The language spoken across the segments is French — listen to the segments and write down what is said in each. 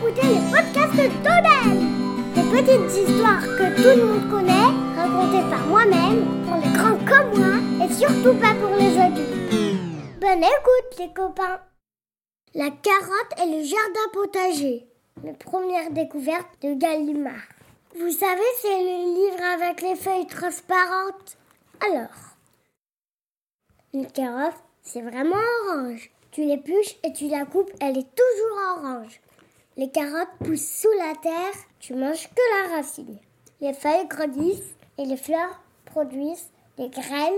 écouter les podcasts d'Odel Des petites histoires que tout le monde connaît, racontées par moi-même, pour les grands comme moi, et surtout pas pour les adultes. Bonne écoute les copains La carotte et le jardin potager. Mes premières découvertes de Gallimard. Vous savez, c'est le livre avec les feuilles transparentes. Alors, une carotte, c'est vraiment orange. Tu l'épluches et tu la coupes, elle est toujours orange. Les carottes poussent sous la terre, tu manges que la racine. Les feuilles grandissent et les fleurs produisent des graines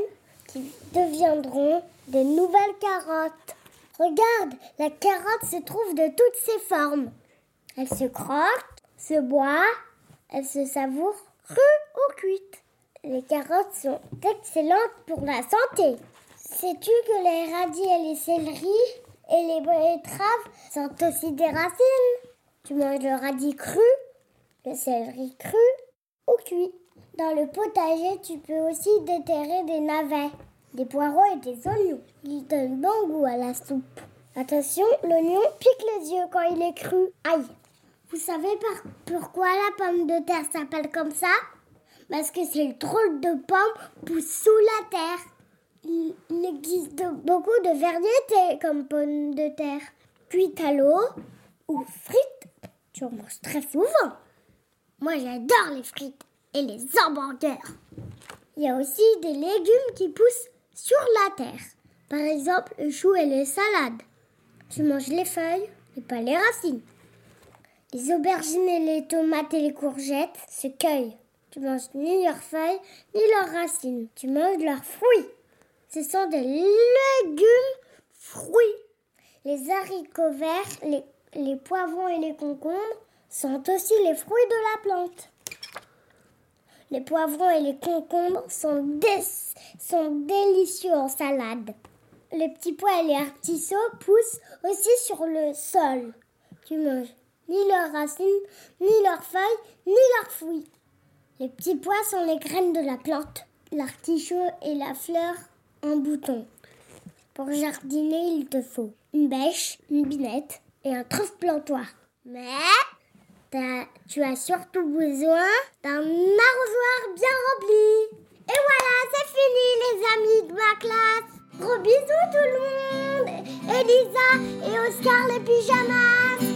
qui deviendront des nouvelles carottes. Regarde, la carotte se trouve de toutes ses formes. Elle se croque, se boit, elle se savoure crue ou cuite. Les carottes sont excellentes pour la santé. Sais-tu que les radis et les céleris et les betteraves sont aussi des racines? Tu manges le radis cru, le céleri cru ou cuit. Dans le potager, tu peux aussi déterrer des navets, des poireaux et des oignons. Ils donnent bon goût à la soupe. Attention, l'oignon pique les yeux quand il est cru. Aïe Vous savez pourquoi la pomme de terre s'appelle comme ça? Parce que c'est le drôle de pomme pousse sous la terre. Il, existe beaucoup de variétés comme pommes de terre, cuites à l'eau ou frites. Tu en manges très souvent. Moi, j'adore les frites et les hamburgers. Il y a aussi des légumes qui poussent sur la terre. Par exemple, le chou et les salades. Tu manges les feuilles et pas les racines. Les aubergines et les tomates et les courgettes se cueillent. Tu manges ni leurs feuilles ni leurs racines. Tu manges leurs fruits. Ce sont des légumes fruits. Les haricots verts, les, poivrons et les concombres sont aussi les fruits de la plante. Les poivrons et les concombres sont, sont délicieux en salade. Les petits pois et les artichauts poussent aussi sur le sol. Tu manges ni leurs racines, ni leurs feuilles, ni leurs fruits. Les petits pois sont les graines de la plante. L'artichaut est la fleur en bouton. Pour jardiner, il te faut une bêche, une binette et un transplantoir. Mais tu as surtout besoin d'un arrosoir bien rempli. Et voilà, c'est fini les amis de ma classe. Gros bisous tout le monde. Elisa et Oscar les pyjamas.